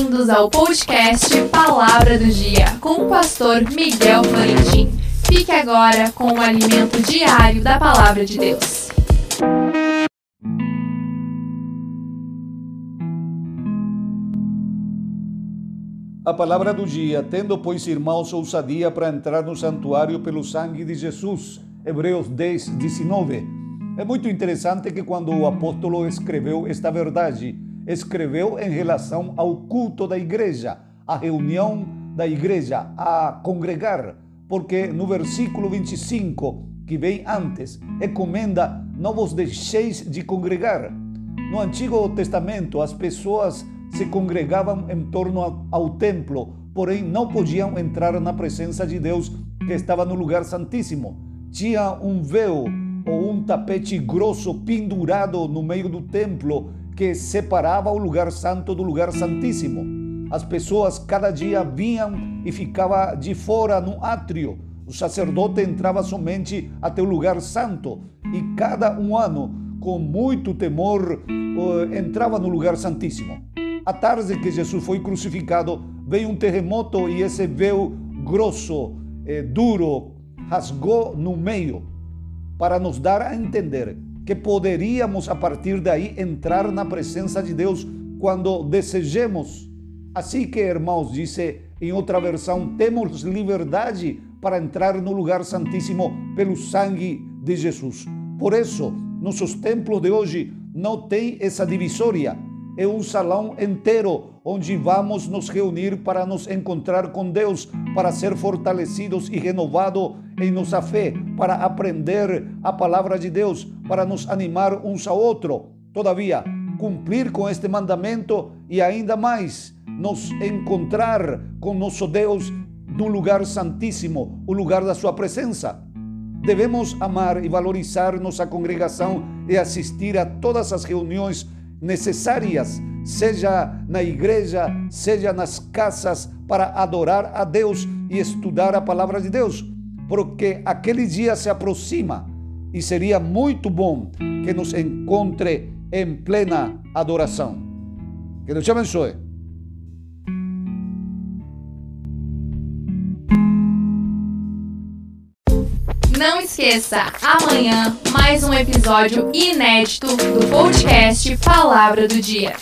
Bem-vindos ao podcast Palavra do Dia com o pastor Miguel Florentin. Fique agora com o alimento diário da Palavra de Deus. A palavra do dia, tendo, pois, irmãos, ousadia para entrar no santuário pelo sangue de Jesus. Hebreus 10, 19. É muito interessante que quando o apóstolo escreveu esta verdade, escreveu em relação ao culto da igreja, a reunião da igreja, a congregar, porque no versículo 25, que vem antes, recomenda: não vos deixeis de congregar. No Antigo Testamento, as pessoas se congregavam em torno ao templo, porém não podiam entrar na presença de Deus que estava no lugar santíssimo. Tinha um véu ou um tapete grosso pendurado no meio do templo que separava o lugar santo do lugar santíssimo. As pessoas cada dia vinham e ficava de fora no átrio. O sacerdote entrava somente até o lugar santo e cada um ano, com muito temor, entrava no lugar santíssimo. A tarde que Jesus foi crucificado, veio um terremoto e esse véu grosso, eh, duro, rasgou no meio para nos dar a entender que poderíamos a partir daí entrar na presença de Deus quando desejemos. Assim que, irmãos, disse em outra versão, temos liberdade para entrar no lugar santíssimo pelo sangue de Jesus. Por isso, nossos templos de hoje não têm essa divisória. É um salão inteiro onde vamos nos reunir para nos encontrar com Deus, para ser fortalecidos e renovados em nossa fé, para aprender a palavra de Deus, para nos animar uns ao outro. Todavia, cumprir com este mandamento e ainda mais, nos encontrar com nosso Deus no lugar santíssimo, o lugar da sua presença. Devemos amar e valorizar nossa congregação e assistir a todas as reuniões necessárias, seja na igreja, seja nas casas, para adorar a Deus e estudar a palavra de Deus, porque aquele dia se aproxima e seria muito bom que nos encontre em plena adoração. Que Deus te abençoe. Não esqueça, amanhã mais um episódio inédito do podcast Palavra do Dia.